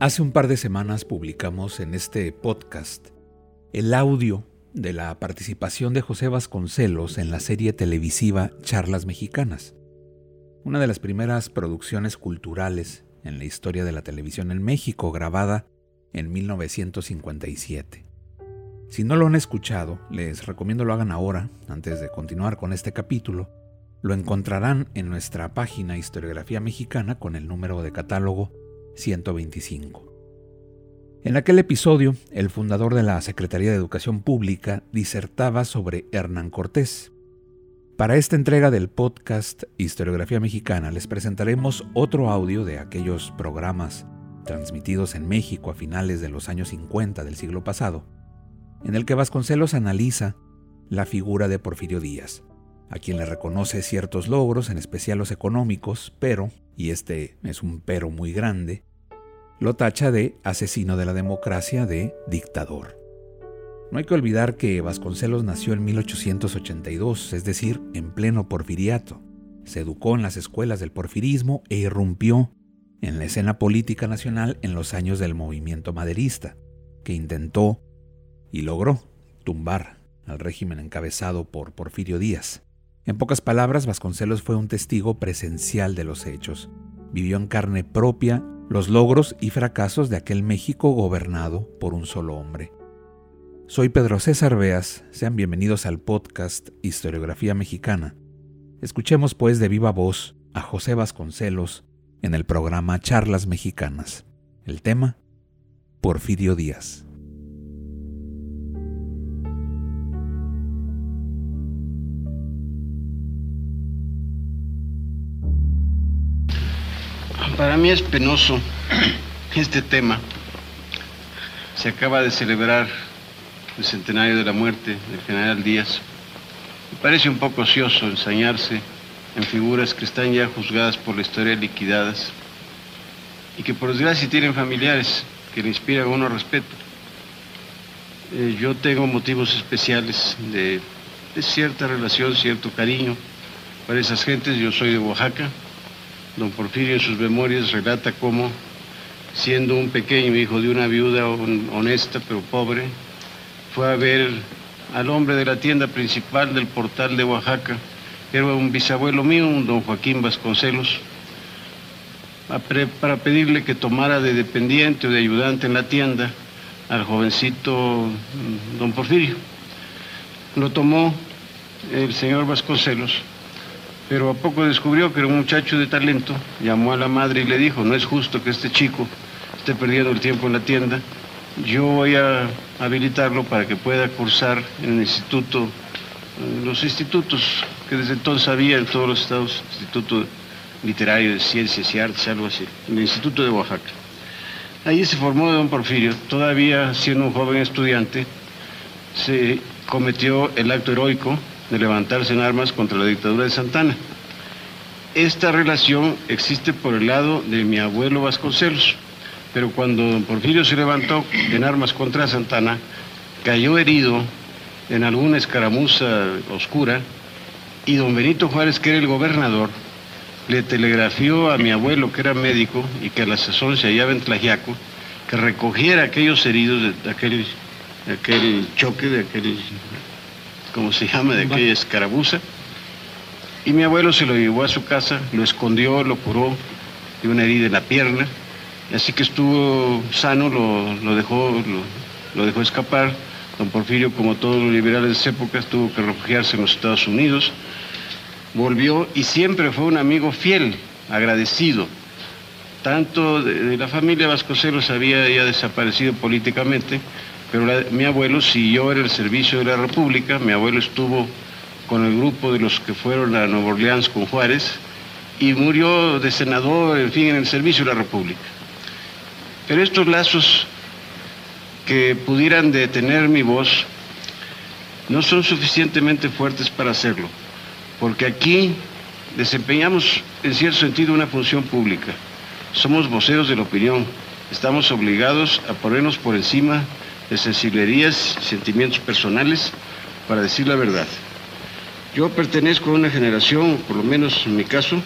Hace un par de semanas publicamos en este podcast el audio de la participación de José Vasconcelos en la serie televisiva Charlas Mexicanas, una de las primeras producciones culturales en la historia de la televisión en México, grabada en 1957. Si no lo han escuchado, les recomiendo lo hagan ahora, antes de continuar con este capítulo. Lo encontrarán en nuestra página Historiografía Mexicana con el número de catálogo 125. En aquel episodio, el fundador de la Secretaría de Educación Pública disertaba sobre Hernán Cortés. Para esta entrega del podcast Historiografía Mexicana les presentaremos otro audio de aquellos programas transmitidos en México a finales de los años 50 del siglo pasado, en el que Vasconcelos analiza la figura de Porfirio Díaz, a quien le reconoce ciertos logros, en especial los económicos, pero, y este es un pero muy grande, lo tacha de asesino de la democracia, de dictador. No hay que olvidar que Vasconcelos nació en 1882, es decir, en pleno porfiriato. Se educó en las escuelas del porfirismo e irrumpió en la escena política nacional en los años del movimiento maderista, que intentó y logró tumbar al régimen encabezado por Porfirio Díaz. En pocas palabras, Vasconcelos fue un testigo presencial de los hechos. Vivió en carne propia los logros y fracasos de aquel México gobernado por un solo hombre. Soy Pedro César Beas, sean bienvenidos al podcast Historiografía Mexicana. Escuchemos pues de viva voz a José Vasconcelos en el programa Charlas Mexicanas. El tema, Porfirio Díaz. Mí es penoso este tema. Se acaba de celebrar el centenario de la muerte del general Díaz. Me parece un poco ocioso ensañarse en figuras que están ya juzgadas por la historia liquidadas y que por desgracia tienen familiares que le inspiran a uno respeto. Eh, yo tengo motivos especiales de, de cierta relación, cierto cariño para esas gentes. Yo soy de Oaxaca, Don Porfirio en sus memorias relata cómo, siendo un pequeño hijo de una viuda honesta pero pobre, fue a ver al hombre de la tienda principal del portal de Oaxaca, que era un bisabuelo mío, don Joaquín Vasconcelos, para pedirle que tomara de dependiente o de ayudante en la tienda al jovencito mm, don Porfirio. Lo tomó el señor Vasconcelos pero a poco descubrió que era un muchacho de talento, llamó a la madre y le dijo, no es justo que este chico esté perdiendo el tiempo en la tienda, yo voy a habilitarlo para que pueda cursar en el instituto, en los institutos que desde entonces había en todos los estados, Instituto Literario de Ciencias y Artes, algo así, en el Instituto de Oaxaca. Ahí se formó don Porfirio, todavía siendo un joven estudiante, se cometió el acto heroico de levantarse en armas contra la dictadura de Santana. Esta relación existe por el lado de mi abuelo Vasconcelos, pero cuando don Porfirio se levantó en armas contra Santana, cayó herido en alguna escaramuza oscura y don Benito Juárez, que era el gobernador, le telegrafió a mi abuelo, que era médico y que a la sazón se hallaba en Tlajiaco, que recogiera aquellos heridos de aquel, de aquel choque, de aquel como se llama, de aquella escarabuza. Y mi abuelo se lo llevó a su casa, lo escondió, lo curó de una herida en la pierna. Así que estuvo sano, lo, dejó, lo, dejó escapar. Don Porfirio, como todos los liberales de esa época, tuvo que refugiarse en los Estados Unidos. Volvió y siempre fue un amigo fiel, agradecido. Tanto de, la familia Vasconcelos había ya desaparecido políticamente, pero mi abuelo siguió en el servicio de la República, mi abuelo estuvo con el grupo de los que fueron a Nueva Orleans con Juárez y murió de senador, en fin, en el servicio de la República. Pero estos lazos que pudieran detener mi voz no son suficientemente fuertes para hacerlo, porque aquí desempeñamos en cierto sentido una función pública. Somos voceros de la opinión, estamos obligados a ponernos por encima de sensiblerías, sentimientos personales, para decir la verdad. Yo pertenezco a una generación, por lo menos en mi caso,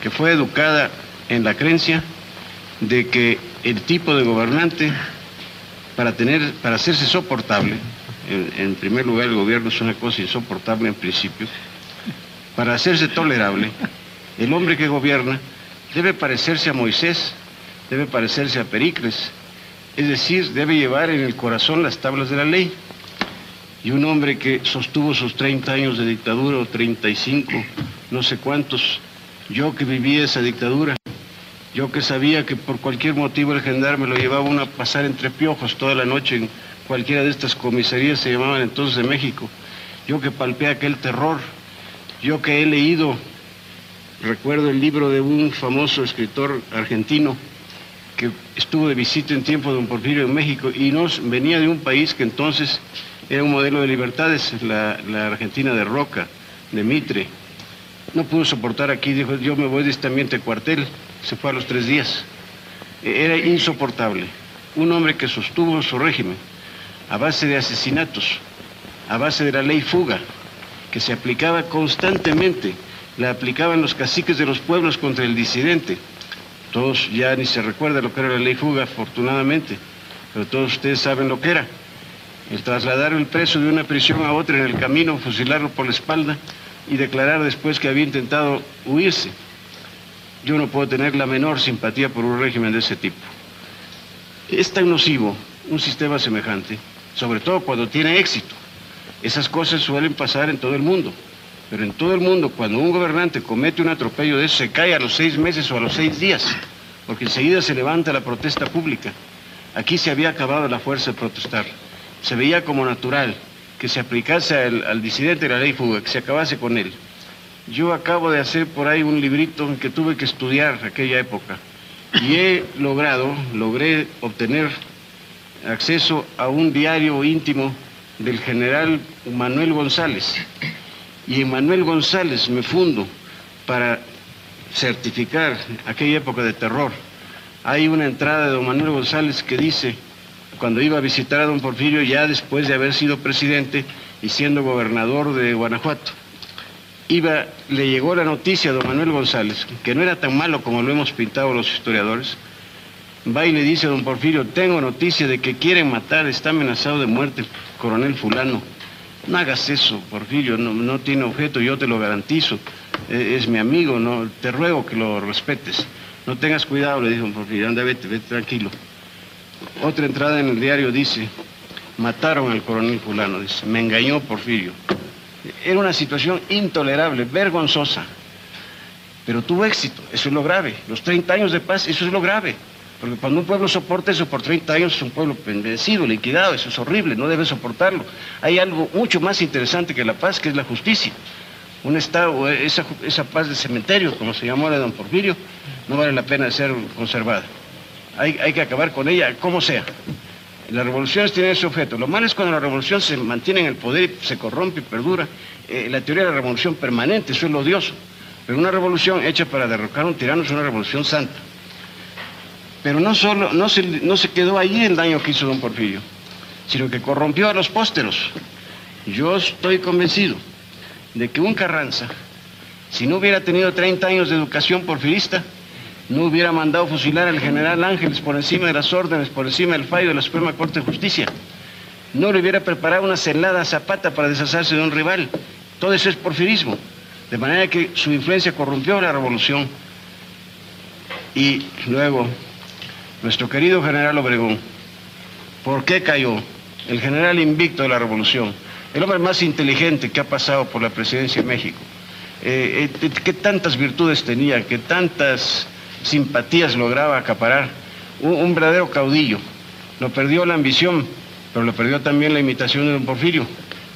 que fue educada en la creencia de que el tipo de gobernante, para, tener, para hacerse soportable, en, primer lugar el gobierno es una cosa insoportable en principio, para hacerse tolerable, el hombre que gobierna debe parecerse a Moisés, debe parecerse a Pericles, es decir, debe llevar en el corazón las tablas de la ley. Y un hombre que sostuvo sus 30 años de dictadura o 35, no sé cuántos, yo que viví esa dictadura, yo que sabía que por cualquier motivo el gendarme lo llevaba uno a pasar entre piojos toda la noche en cualquiera de estas comisarías, se llamaban entonces de México, yo que palpé aquel terror, yo que he leído, recuerdo el libro de un famoso escritor argentino, que estuvo de visita en tiempo de Don Porfirio en México y nos venía de un país que entonces era un modelo de libertades, la, Argentina de Roca, de Mitre. No pudo soportar aquí, dijo, yo me voy de este ambiente cuartel, se fue a los tres días. E, era insoportable. Un hombre que sostuvo su régimen a base de asesinatos, a base de la ley fuga, que se aplicaba constantemente, la aplicaban los caciques de los pueblos contra el disidente todos ya ni se recuerda lo que era la ley fuga, afortunadamente, pero todos ustedes saben lo que era. El trasladar el preso de una prisión a otra en el camino, fusilarlo por la espalda y declarar después que había intentado huirse. Yo no puedo tener la menor simpatía por un régimen de ese tipo. Es tan nocivo un sistema semejante, sobre todo cuando tiene éxito. Esas cosas suelen pasar en todo el mundo. Pero en todo el mundo, cuando un gobernante comete un atropello de eso, se cae a los seis meses o a los seis días, porque enseguida se levanta la protesta pública. Aquí se había acabado la fuerza de protestar. Se veía como natural que se aplicase al, disidente la ley fuga, que se acabase con él. Yo acabo de hacer por ahí un librito que tuve que estudiar aquella época y he logrado, logré obtener acceso a un diario íntimo del general Manuel González, y en Manuel González me fundo para certificar aquella época de terror. Hay una entrada de don Manuel González que dice, cuando iba a visitar a don Porfirio ya después de haber sido presidente y siendo gobernador de Guanajuato, iba, le llegó la noticia a don Manuel González, que no era tan malo como lo hemos pintado los historiadores, va y le dice a don Porfirio, tengo noticia de que quieren matar, está amenazado de muerte el coronel fulano. No hagas eso, Porfirio, no, tiene objeto, yo te lo garantizo. E, es, mi amigo, no, te ruego que lo respetes. No tengas cuidado, le dijo Porfirio, anda, vete, vete tranquilo. Otra entrada en el diario dice, mataron al coronel fulano, dice, me engañó Porfirio. Era una situación intolerable, vergonzosa, pero tuvo éxito, eso es lo grave. Los 30 años de paz, eso es lo grave. Porque cuando un pueblo soporta eso por 30 años es un pueblo vencido, liquidado, eso es horrible, no debe soportarlo. Hay algo mucho más interesante que la paz, que es la justicia. Un Estado, esa, esa paz de cementerio, como se llamó de don Porfirio, no vale la pena ser conservada. Hay, hay que acabar con ella, como sea. Las revoluciones tienen ese objeto. Lo malo es cuando la revolución se mantiene en el poder y se corrompe y perdura. Eh, la teoría de la revolución permanente, eso es lo odioso. Pero una revolución hecha para derrocar a un tirano es una revolución santa. Pero no solo, no se, no se quedó allí el daño que hizo don Porfirio, sino que corrompió a los pósteros. Yo estoy convencido de que un Carranza, si no hubiera tenido 30 años de educación porfirista, no hubiera mandado fusilar al general Ángeles por encima de las órdenes, por encima del fallo de la Suprema Corte de Justicia. No le hubiera preparado una celada Zapata para deshacerse de un rival. Todo eso es porfirismo. De manera que su influencia corrompió la revolución. Y luego nuestro querido general Obregón, ¿por qué cayó? El general invicto de la revolución, el hombre más inteligente que ha pasado por la presidencia de México, eh, eh, que tantas virtudes tenía, que tantas simpatías lograba acaparar, un, verdadero caudillo. Lo perdió la ambición, pero lo perdió también la imitación de don Porfirio.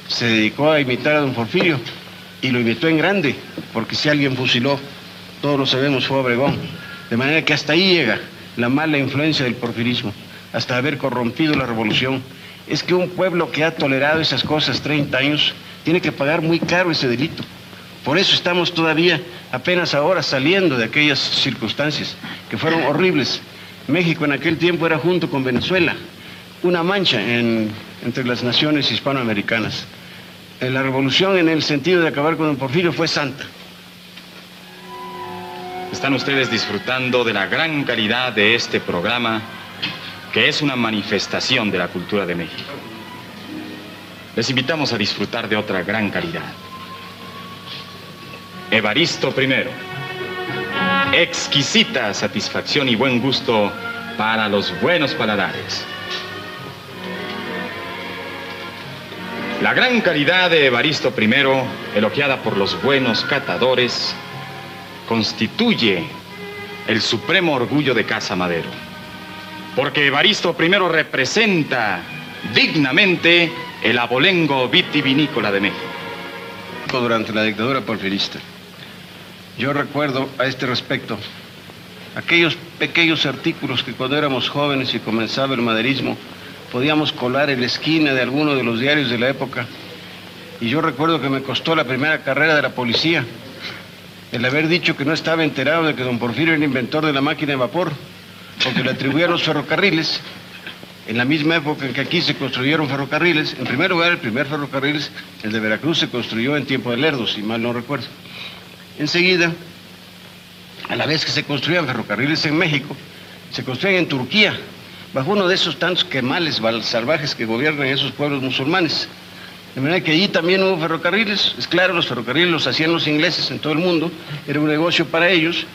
Se dedicó a imitar a don Porfirio y lo imitó en grande, porque si alguien fusiló, todos lo sabemos, fue Obregón. De manera que hasta ahí llega la mala influencia del porfirismo, hasta haber corrompido la revolución. Es que un pueblo que ha tolerado esas cosas 30 años tiene que pagar muy caro ese delito. Por eso estamos todavía apenas ahora saliendo de aquellas circunstancias que fueron horribles. México en aquel tiempo era junto con Venezuela una mancha entre las naciones hispanoamericanas. Eh, la revolución en el sentido de acabar con el Porfirio fue santa. Están ustedes disfrutando de la gran calidad de este programa, que es una manifestación de la cultura de México. Les invitamos a disfrutar de otra gran calidad. Evaristo I. Exquisita satisfacción y buen gusto para los buenos paladares. La gran calidad de Evaristo I, elogiada por los buenos catadores, constituye el supremo orgullo de Casa Madero. Porque Evaristo I representa dignamente el abolengo vitivinícola de México. Durante la dictadura porfirista, yo recuerdo a este respecto aquellos pequeños artículos que cuando éramos jóvenes y comenzaba el maderismo, podíamos colar en la esquina de alguno de los diarios de la época. Y yo recuerdo que me costó la primera carrera de la policía el haber dicho que no estaba enterado de que don Porfirio era el inventor de la máquina de vapor, porque le atribuía a los ferrocarriles, en la misma época en que aquí se construyeron ferrocarriles. En primer lugar, el primer ferrocarril, el de Veracruz, se construyó en tiempo de Lerdo, si mal no recuerdo. Enseguida, a la vez que se construían ferrocarriles en México, se construían en Turquía, bajo uno de esos tantos quemales salvajes que gobiernan esos pueblos musulmanes. De manera que allí también hubo ferrocarriles. Es claro, los ferrocarriles los hacían los ingleses en todo el mundo. Era un negocio para ellos.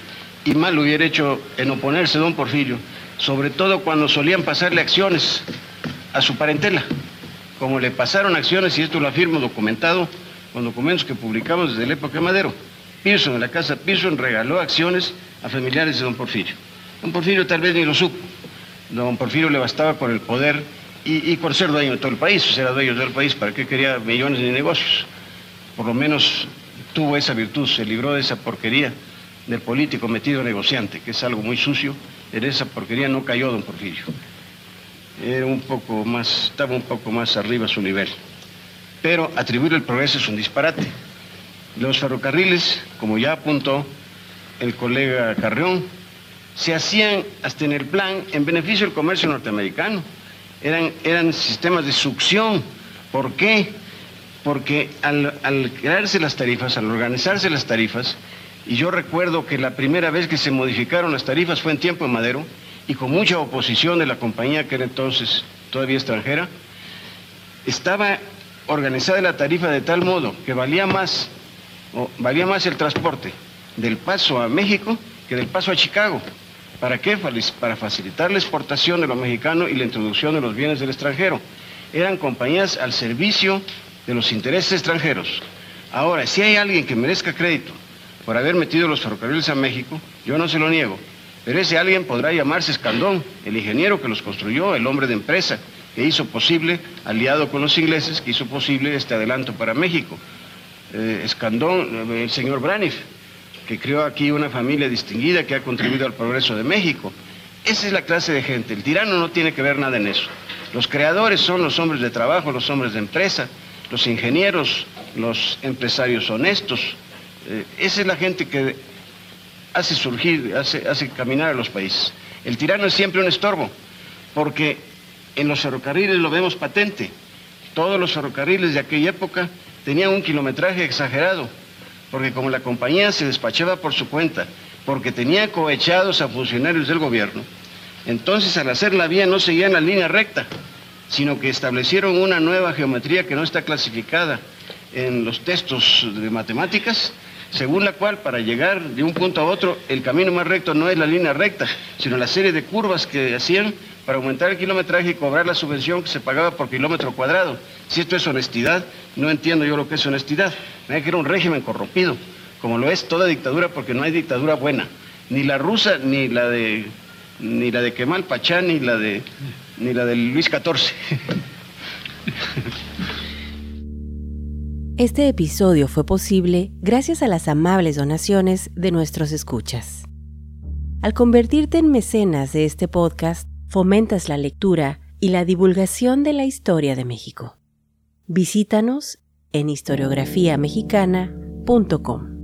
Y mal hubiera hecho en oponerse don Porfirio. Sobre todo cuando solían pasarle acciones a su parentela. Como le pasaron acciones, y esto lo afirmo documentado con documentos que publicamos desde la época de Madero. Pearson, en la casa Pearson, regaló acciones a familiares de don Porfirio. Don Porfirio tal vez ni lo supo. Don Porfirio le bastaba por el poder y, por ser dueño de todo el país, o era dueño del país, ¿para qué quería millones de negocios? Por lo menos tuvo esa virtud, se libró de esa porquería del político metido negociante, que es algo muy sucio. En esa porquería no cayó don Porfirio. Era un poco más, estaba un poco más arriba su nivel. Pero atribuir el progreso es un disparate. Los ferrocarriles, como ya apuntó el colega Carrión, se hacían hasta en el plan en beneficio del comercio norteamericano. Eran, eran sistemas de succión. ¿Por qué? Porque al, al crearse las tarifas, al organizarse las tarifas, y yo recuerdo que la primera vez que se modificaron las tarifas fue en tiempo de Madero, y con mucha oposición de la compañía que era entonces todavía extranjera, estaba organizada la tarifa de tal modo que valía más, valía más el transporte del paso a México que del paso a Chicago. ¿Para qué? Para facilitar la exportación de lo mexicano y la introducción de los bienes del extranjero. Eran compañías al servicio de los intereses extranjeros. Ahora, si hay alguien que merezca crédito por haber metido los ferrocarriles a México, yo no se lo niego, pero ese alguien podrá llamarse Escandón, el ingeniero que los construyó, el hombre de empresa, que hizo posible, aliado con los ingleses, que hizo posible este adelanto para México. Eh, Escandón, eh, el señor Braniff, que creó aquí una familia distinguida que ha contribuido al progreso de México. Esa es la clase de gente. El tirano no tiene que ver nada en eso. Los creadores son los hombres de trabajo, los hombres de empresa, los ingenieros, los empresarios honestos. Eh, esa es la gente que hace surgir, hace, hace caminar a los países. El tirano es siempre un estorbo, porque en los ferrocarriles lo vemos patente. Todos los ferrocarriles de aquella época tenían un kilometraje exagerado porque como la compañía se despachaba por su cuenta, porque tenía cohechados a funcionarios del gobierno, entonces al hacer la vía no seguían la línea recta, sino que establecieron una nueva geometría que no está clasificada en los textos de matemáticas, según la cual para llegar de un punto a otro el camino más recto no es la línea recta, sino la serie de curvas que hacían para aumentar el kilometraje y cobrar la subvención que se pagaba por kilómetro cuadrado. Si esto es honestidad, no entiendo yo lo que es honestidad. Me que era un régimen corrompido, como lo es toda dictadura, porque no hay dictadura buena. Ni la rusa, ni la de ni la de Kemal Pachá, ni la de ni la de Luis XIV. Este episodio fue posible gracias a las amables donaciones de nuestros escuchas. Al convertirte en mecenas de este podcast, fomentas la lectura y la divulgación de la historia de México. Visítanos en historiografiamexicana.com.